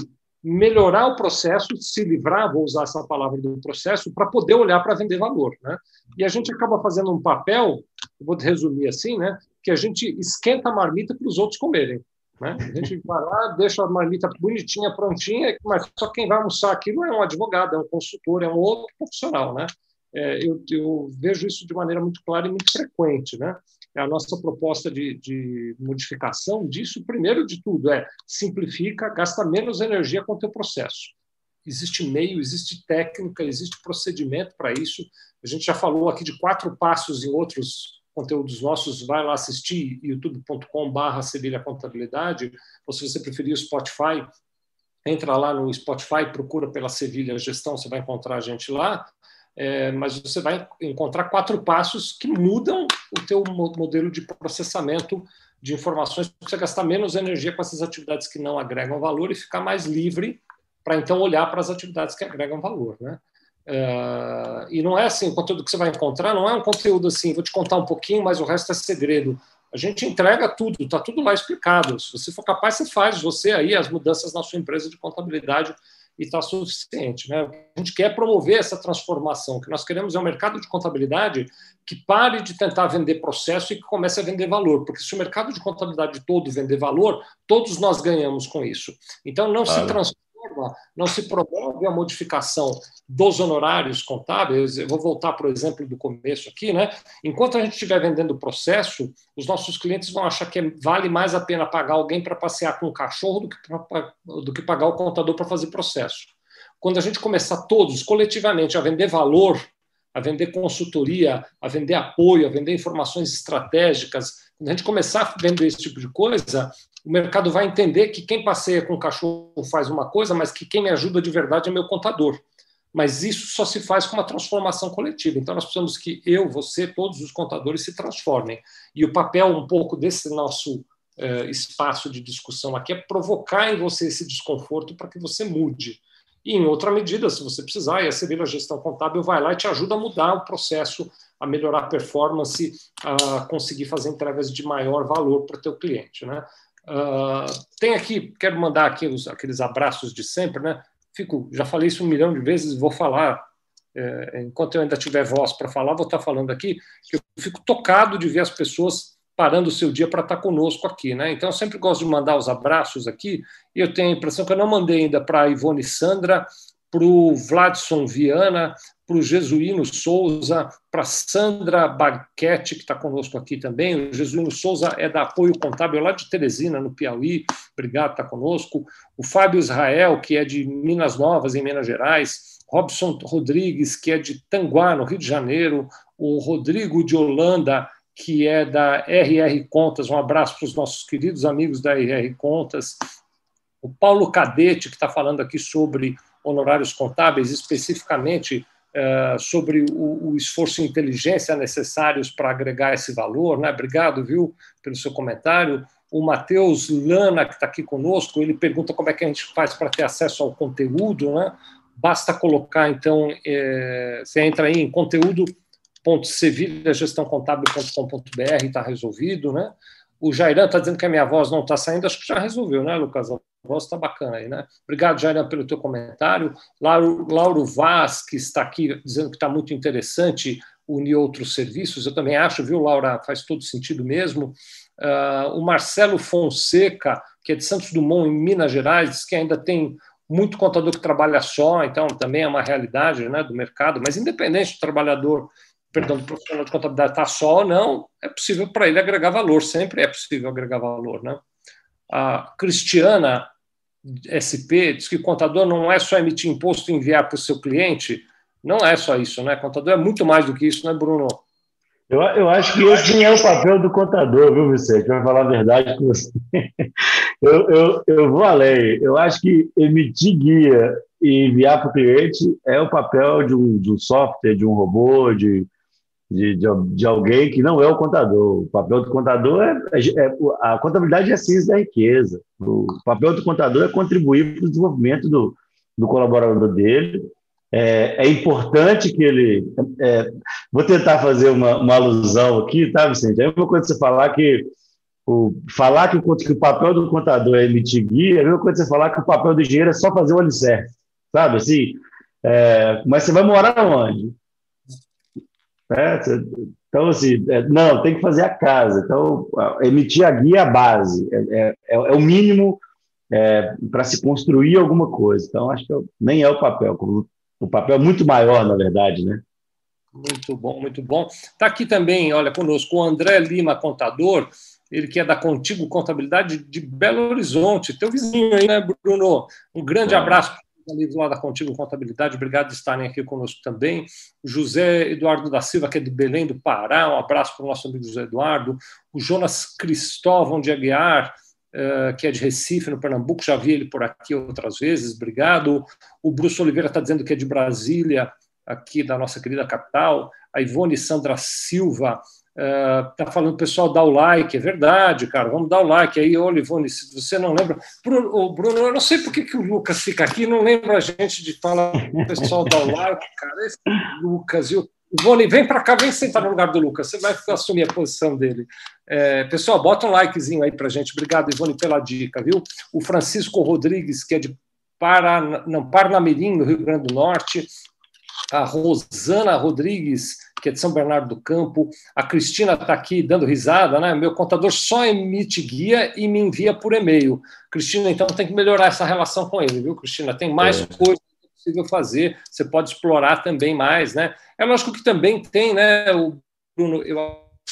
B: melhorar o processo, se livrar, vou usar essa palavra do processo, para poder olhar para vender valor. Né? E a gente acaba fazendo um papel, vou resumir assim, né, que a gente esquenta a marmita para os outros comerem. Né? A gente vai lá, deixa a marmita bonitinha, prontinha, mas só quem vai almoçar aquilo é um advogado, é um consultor, é um outro profissional. Né? É, eu, eu, vejo isso de maneira muito clara e muito frequente. Né? A nossa proposta de, de modificação disso, primeiro de tudo, é simplifica, gasta menos energia com o teu processo. Existe meio, existe técnica, existe procedimento para isso. A gente já falou aqui de quatro passos em outros conteúdos nossos, vai lá assistir youtube.com/barra Sevilha Contabilidade, ou se você preferir o Spotify, entra lá no Spotify, procura pela Sevilha Gestão, você vai encontrar a gente lá é, mas você vai encontrar quatro passos que mudam o teu modelo de processamento de informações você gastar menos energia com essas atividades que não agregam valor e ficar mais livre para então olhar para as atividades que agregam valor, né? É, e não é assim, o conteúdo que você vai encontrar não é um conteúdo assim, vou te contar um pouquinho, mas o resto é segredo. A gente entrega tudo, está tudo lá explicado. Se você for capaz, você faz você aí as mudanças na sua empresa de contabilidade e está suficiente. Né? A gente quer promover essa transformação. O que nós queremos é um mercado de contabilidade que pare de tentar vender processo e que comece a vender valor, porque se o mercado de contabilidade todo vender valor, todos nós ganhamos com isso. Então, não claro. se transforma não se promove a modificação dos honorários contábeis. Eu vou voltar para o exemplo do começo aqui, né? Enquanto a gente estiver vendendo o processo, os nossos clientes vão achar que vale mais a pena pagar alguém para passear com um cachorro do que, pra, do que pagar o contador para fazer processo. Quando a gente começar todos coletivamente a vender valor, a vender consultoria, a vender apoio, a vender informações estratégicas, quando a gente começar a vender esse tipo de coisa, o mercado vai entender que quem passeia com o cachorro faz uma coisa, mas que quem me ajuda de verdade é meu contador. Mas isso só se faz com uma transformação coletiva. Então, nós precisamos que eu, você, todos os contadores se transformem. E o papel um pouco desse nosso eh, espaço de discussão aqui é provocar em você esse desconforto para que você mude. E, em outra medida, se você precisar, e a Sevilha Gestão Contábil vai lá e te ajuda a mudar o processo, a melhorar a performance, a conseguir fazer entregas de maior valor para o teu cliente. Né? Uh, tem aqui, quero mandar aqui os, aqueles abraços de sempre, né? Fico, já falei isso um milhão de vezes, vou falar é, enquanto eu ainda tiver voz para falar, vou estar falando aqui que eu fico tocado de ver as pessoas parando o seu dia para estar conosco aqui, né? Então eu sempre gosto de mandar os abraços aqui e eu tenho a impressão que eu não mandei ainda para a Ivone Sandra, para o Vladson Viana, para o Jesuíno Souza, para Sandra Barquete, que está conosco aqui também. O Jesuíno Souza é da Apoio Contábil lá de Teresina, no Piauí. Obrigado, está conosco. O Fábio Israel, que é de Minas Novas, em Minas Gerais. Robson Rodrigues, que é de Tanguá, no Rio de Janeiro. O Rodrigo de Holanda, que é da RR Contas. Um abraço para os nossos queridos amigos da RR Contas. O Paulo Cadete, que está falando aqui sobre honorários contábeis, especificamente sobre o, o, esforço e inteligência necessários para agregar esse valor. Né? Obrigado, viu, pelo seu comentário. O Matheus Lana, que está aqui conosco, ele pergunta como é que a gente faz para ter acesso ao conteúdo. Né? Basta colocar, então, é, você entra aí em conteúdo.sevilhagestãocontábil.com.br, está resolvido, né? O Jairan está dizendo que a minha voz não está saindo, acho que já resolveu, né, Lucas? Voz está bacana aí, né? Obrigado, Jairan, pelo teu comentário. Lauro, Lauro Vaz, que está aqui dizendo que está muito interessante unir outros serviços. Eu também acho, viu, Laura? Faz todo sentido mesmo. Uh, o Marcelo Fonseca, que é de Santos Dumont, em Minas Gerais, diz que ainda tem muito contador que trabalha só, então também é uma realidade né, do mercado, mas independente do trabalhor perdão, do profissional de contabilidade está só ou não, é possível para ele agregar valor, sempre é possível agregar valor. Né? A Cristiana SP diz que contador não é só emitir imposto e enviar para o seu cliente, não é só isso, né? Contador é muito mais do que isso, né, Bruno?
A: Eu, eu acho que esse é o papel do contador, viu, Vicente? Vai falar a verdade com você. Eu, eu, eu vou além. Eu acho que emitir guia e enviar para o cliente é o papel de um, de um software, de um robô, de, de, de, de, alguém que não é o contador. O papel do contador é, é, é a contabilidade é a ciência da riqueza. O papel do contador é contribuir para o desenvolvimento do, do colaborador dele. É, é importante que ele. É, vou tentar fazer uma, uma, alusão aqui, tá, Vicente? É uma coisa você falar que o, falar que o, que o papel do contador é emitir guia, é a mesma coisa você falar que o papel do engenheiro é só fazer o alicerce, sabe? Assim, é, mas você vai morar onde? É, então, assim, é, não, tem que fazer a casa. Então, emitir a guia é a base, é, é, é, é o mínimo é, para se construir alguma coisa. Então, acho que nem é o papel. O papel é muito maior, na verdade, né?
B: Muito bom, muito bom. Está aqui também, olha, conosco o André Lima, contador, ele que é da Contigo Contabilidade de Belo Horizonte, teu vizinho aí, né, Bruno? Um grande abraço amigos lá da Contigo Contabilidade, obrigado de estarem aqui conosco também. José Eduardo da Silva, que é de Belém do Pará, um abraço para o nosso amigo José Eduardo. O Jonas Cristóvão de Aguiar, uh, que é de Recife, no Pernambuco, já vi ele por aqui outras vezes, obrigado. O Bruce Oliveira está dizendo que é de Brasília, aqui da nossa querida capital. A Ivone Sandra Silva, Uh, tá falando pessoal dá o like, é verdade, cara, vamos dar o like aí, ô se você não lembra. Bruno, Bruno, eu não sei por que, que o Lucas fica aqui, não lembra a gente de falar pessoal dá o like, cara, esse Lucas, viu? Ivone, vem para cá, vem sentar no lugar do Lucas, você vai assumir a posição dele. É, pessoal, bota um likezinho aí para gente, obrigado, Ivone, pela dica, viu? O Francisco Rodrigues, que é de Paraná, não, Parnamirim, no Rio Grande do Norte, a Rosana Rodrigues, que é de São Bernardo do Campo. A Cristina está aqui dando risada, né? Meu contador só emite guia e me envia por e-mail. Cristina, então tem que melhorar essa relação com ele, viu, Cristina? Tem mais é. coisas que é possível fazer, você pode explorar também mais, né? É lógico que também tem, né, o Bruno, eu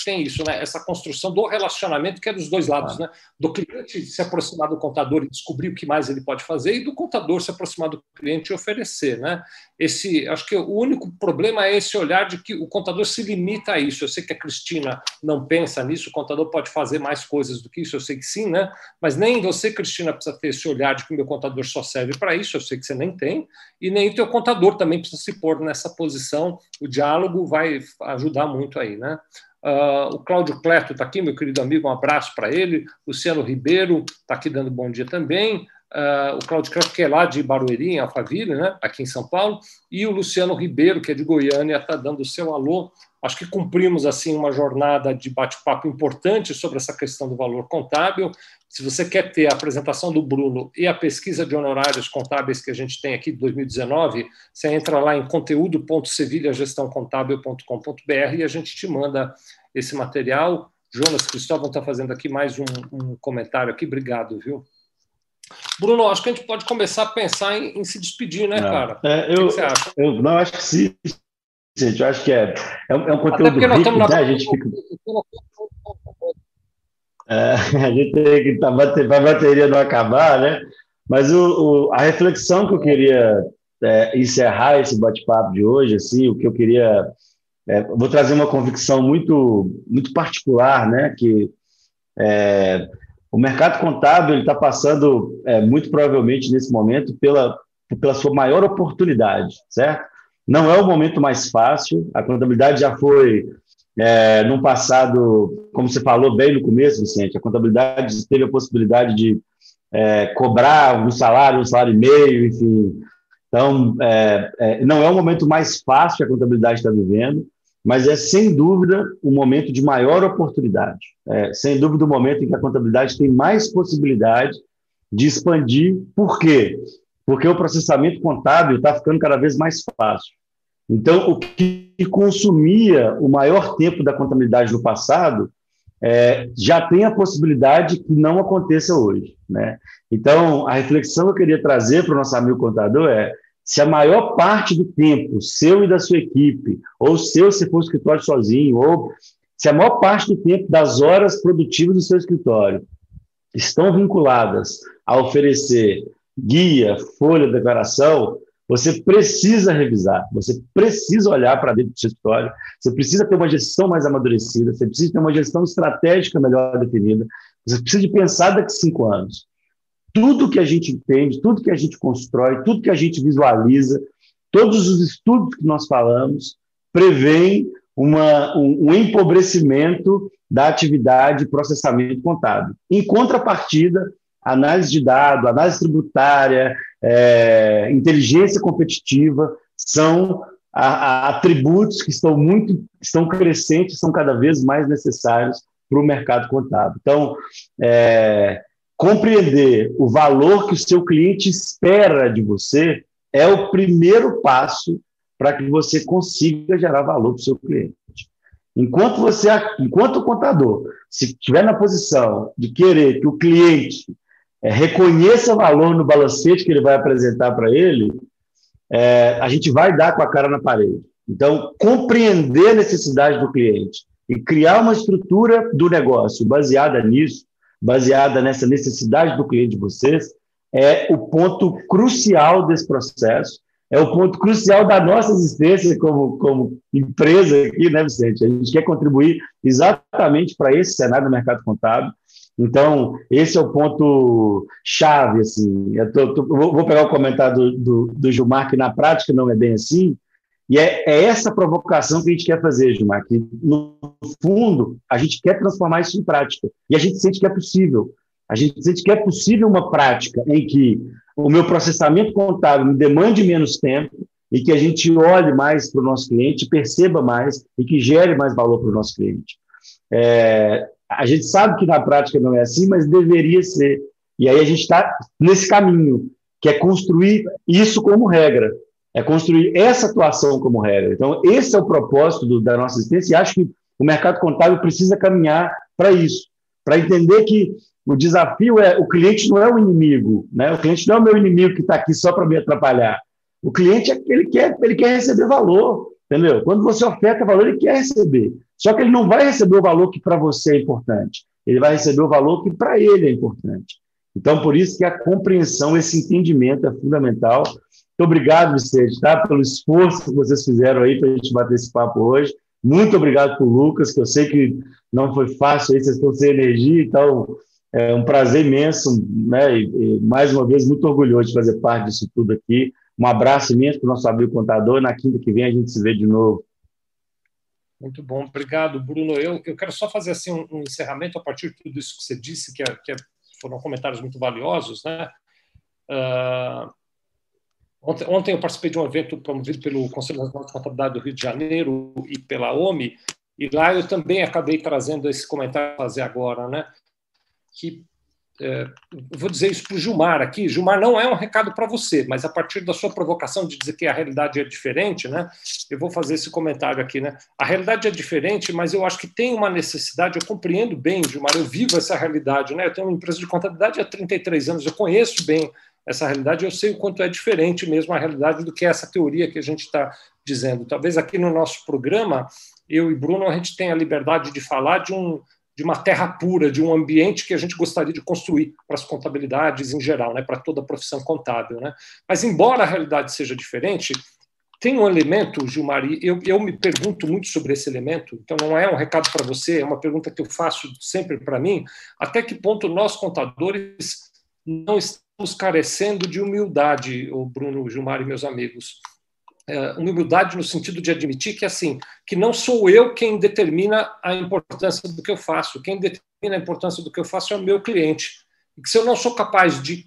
B: tem isso, né? essa construção do relacionamento que é dos dois lados, né? do cliente se aproximar do contador e descobrir o que mais ele pode fazer e do contador se aproximar do cliente e oferecer. Né? Esse, acho que o único problema é esse olhar de que o contador se limita a isso. Eu sei que a Cristina não pensa nisso, o contador pode fazer mais coisas do que isso, eu sei que sim, né? mas nem você, Cristina, precisa ter esse olhar de que o meu contador só serve para isso, eu sei que você nem tem, e nem o teu contador também precisa se pôr nessa posição, o diálogo vai ajudar muito aí. Né? Uh, o Cláudio Cleto está aqui, meu querido amigo, um abraço para ele. Luciano Ribeiro está aqui dando bom dia também. Uh, o Cláudio Cleto, que é lá de Barueri, em Alphaville, né, aqui em São Paulo. E o Luciano Ribeiro, que é de Goiânia, está dando o seu alô. Acho que cumprimos assim uma jornada de bate-papo importante sobre essa questão do valor contábil. Se você quer ter a apresentação do Bruno e a pesquisa de honorários contábeis que a gente tem aqui de 2019, você entra lá em conteúdo.sevilhagestãocontábil.com.br e a gente te manda esse material. Jonas Cristóvão está fazendo aqui mais um, um, comentário aqui. Obrigado, viu? Bruno, acho que a gente pode começar a pensar em, em se despedir, né, cara?
A: É, eu, o que você acha? Eu não acho que se Vicente? Eu acho que é, é, um, é um conteúdo rico, né? A gente fica... É, a gente tem que tá, para a bateria não acabar, né? Mas o, o, a reflexão que eu queria é, encerrar esse bate-papo de hoje, assim, o que eu queria, é, vou trazer uma convicção muito, muito particular, né? Que é, o mercado contábil está passando é, muito provavelmente nesse momento pela, pela sua maior oportunidade, certo? Não é o momento mais fácil. A contabilidade já foi é, no passado, como você falou bem no começo, Vicente, a contabilidade teve a possibilidade de é, cobrar um salário, um salário e meio, enfim. Então, é, é, não é o momento mais fácil que a contabilidade está vivendo, mas é, sem dúvida, o momento de maior oportunidade. É, sem dúvida, o momento em que a contabilidade tem mais possibilidade de expandir. Por quê? Porque o processamento contábil está ficando cada vez mais fácil. Então, o que consumia o maior tempo da contabilidade no passado é, já tem a possibilidade que não aconteça hoje. Né? Então, a reflexão que eu queria trazer para o nosso amigo contador é se a maior parte do tempo, seu e da sua equipe, ou seu se for escritório sozinho, ou se a maior parte do tempo das horas produtivas do seu escritório estão vinculadas a oferecer guia, folha, declaração, você precisa revisar, você precisa olhar para dentro do seu escritório, você precisa ter uma gestão mais amadurecida, você precisa ter uma gestão estratégica melhor definida, você precisa de pensar daqui a cinco anos. Tudo que a gente entende, tudo que a gente constrói, tudo que a gente visualiza, todos os estudos que nós falamos, prevêem uma, um, um empobrecimento da atividade de processamento contábil. Em contrapartida, análise de dados, análise tributária, é, inteligência competitiva são a, a atributos que estão muito estão crescentes, são cada vez mais necessários para o mercado contábil. Então, é, compreender o valor que o seu cliente espera de você é o primeiro passo para que você consiga gerar valor para o seu cliente. Enquanto você, enquanto o contador, se estiver na posição de querer que o cliente é, reconheça valor no balancete que ele vai apresentar para ele, é, a gente vai dar com a cara na parede. Então, compreender a necessidade do cliente e criar uma estrutura do negócio baseada nisso, baseada nessa necessidade do cliente de vocês, é o ponto crucial desse processo, é o ponto crucial da nossa existência como, como empresa aqui, né, Vicente? A gente quer contribuir exatamente para esse cenário do mercado contábil. Então, esse é o ponto chave. Assim. Tô, tô, vou pegar o comentário do, do, do, Gilmar, que na prática não é bem assim, e é, é, essa provocação que a gente quer fazer, Gilmar, que no fundo a gente quer transformar isso em prática, e a gente sente que é possível. A gente sente que é possível uma prática em que o meu processamento contábil me demande menos tempo e que a gente olhe mais para o nosso cliente, perceba mais e que gere mais valor para o nosso cliente. É, a gente sabe que na prática não é assim, mas deveria ser. E aí a gente está nesse caminho, que é construir isso como regra, é construir essa atuação como regra. Então, esse é o propósito do, da nossa existência, e acho que o mercado contábil precisa caminhar para isso, para entender que o desafio é o cliente não é o inimigo, né? O cliente não é o meu inimigo que está aqui só para me atrapalhar. O cliente é ele quer, ele quer receber valor, entendeu? Quando você oferta valor, ele quer receber. Só que ele não vai receber o valor que para você é importante. Ele vai receber o valor que para ele é importante. Então, por isso que a compreensão, esse entendimento é fundamental. Muito obrigado, Vicente, tá? pelo esforço que vocês fizeram aí para a gente bater esse papo hoje. Muito obrigado por Lucas, que eu sei que não foi fácil aí, vocês estão sem energia, então é um prazer imenso, né? E, e, mais uma vez, muito orgulhoso de fazer parte disso tudo aqui. Um abraço imenso para o nosso amigo contador. Na quinta que vem a gente se vê de novo.
B: Muito bom, obrigado, Bruno. Eu, eu quero só fazer assim um, um encerramento a partir de tudo isso que você disse, que, é, que é, foram comentários muito valiosos, né? Uh, ontem, ontem, eu participei de um evento promovido pelo Conselho Nacional de Contabilidade do Rio de Janeiro e pela OMI, e lá eu também acabei trazendo esse comentário fazer agora, né? Que é, vou dizer isso para o Gilmar aqui. Gilmar, não é um recado para você, mas a partir da sua provocação de dizer que a realidade é diferente, né, eu vou fazer esse comentário aqui. Né? A realidade é diferente, mas eu acho que tem uma necessidade. Eu compreendo bem, Gilmar, eu vivo essa realidade. Né? Eu tenho uma empresa de contabilidade há 33 anos, eu conheço bem essa realidade, eu sei o quanto é diferente mesmo a realidade do que essa teoria que a gente está dizendo. Talvez aqui no nosso programa, eu e Bruno, a gente tenha a liberdade de falar de um de uma terra pura, de um ambiente que a gente gostaria de construir para as contabilidades em geral, né, para toda a profissão contábil. Né? Mas, embora a realidade seja diferente, tem um elemento, Gilmari, eu, eu me pergunto muito sobre esse elemento, então não é um recado para você, é uma pergunta que eu faço sempre para mim, até que ponto nós, contadores, não estamos carecendo de humildade, o Bruno, Gilmar e meus amigos. É, humildade no sentido de admitir que assim que não sou eu quem determina a importância do que eu faço. Quem determina a importância do que eu faço é o meu cliente. E que se eu não sou capaz de,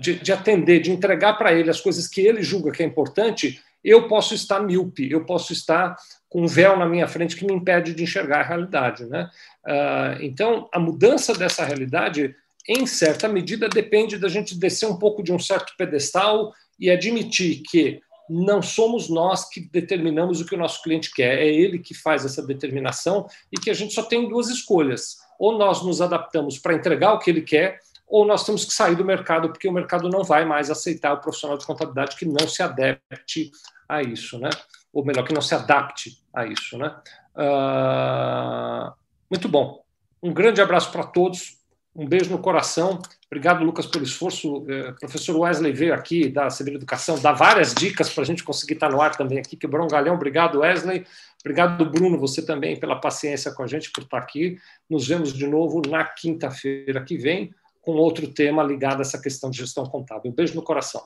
B: de, de atender de entregar para ele as coisas que ele julga que é importante eu posso estar míope eu posso estar com um véu na minha frente que me impede de enxergar a realidade né? Uh, então a mudança dessa realidade em certa medida depende da gente descer um pouco de um certo pedestal e admitir que não somos nós que determinamos o que o nosso cliente quer, é ele que faz essa determinação e que a gente só tem duas escolhas. Ou nós nos adaptamos para entregar o que ele quer, ou nós temos que sair do mercado, porque o mercado não vai mais aceitar o profissional de contabilidade que não se adapte a isso, né? Ou melhor, que não se adapte a isso, né? Uh... Muito bom. Um grande abraço para todos. Um beijo no coração. Obrigado, Lucas, pelo esforço. É, professor Wesley veio aqui da Civil Educação, dá várias dicas para a gente conseguir estar no ar também aqui. Quebrou um galhão. Obrigado, Wesley. Obrigado, Bruno, você também pela paciência com a gente, por estar aqui. Nos vemos de novo na quinta-feira que vem com outro tema ligado a essa questão de gestão contábil. Um beijo no coração.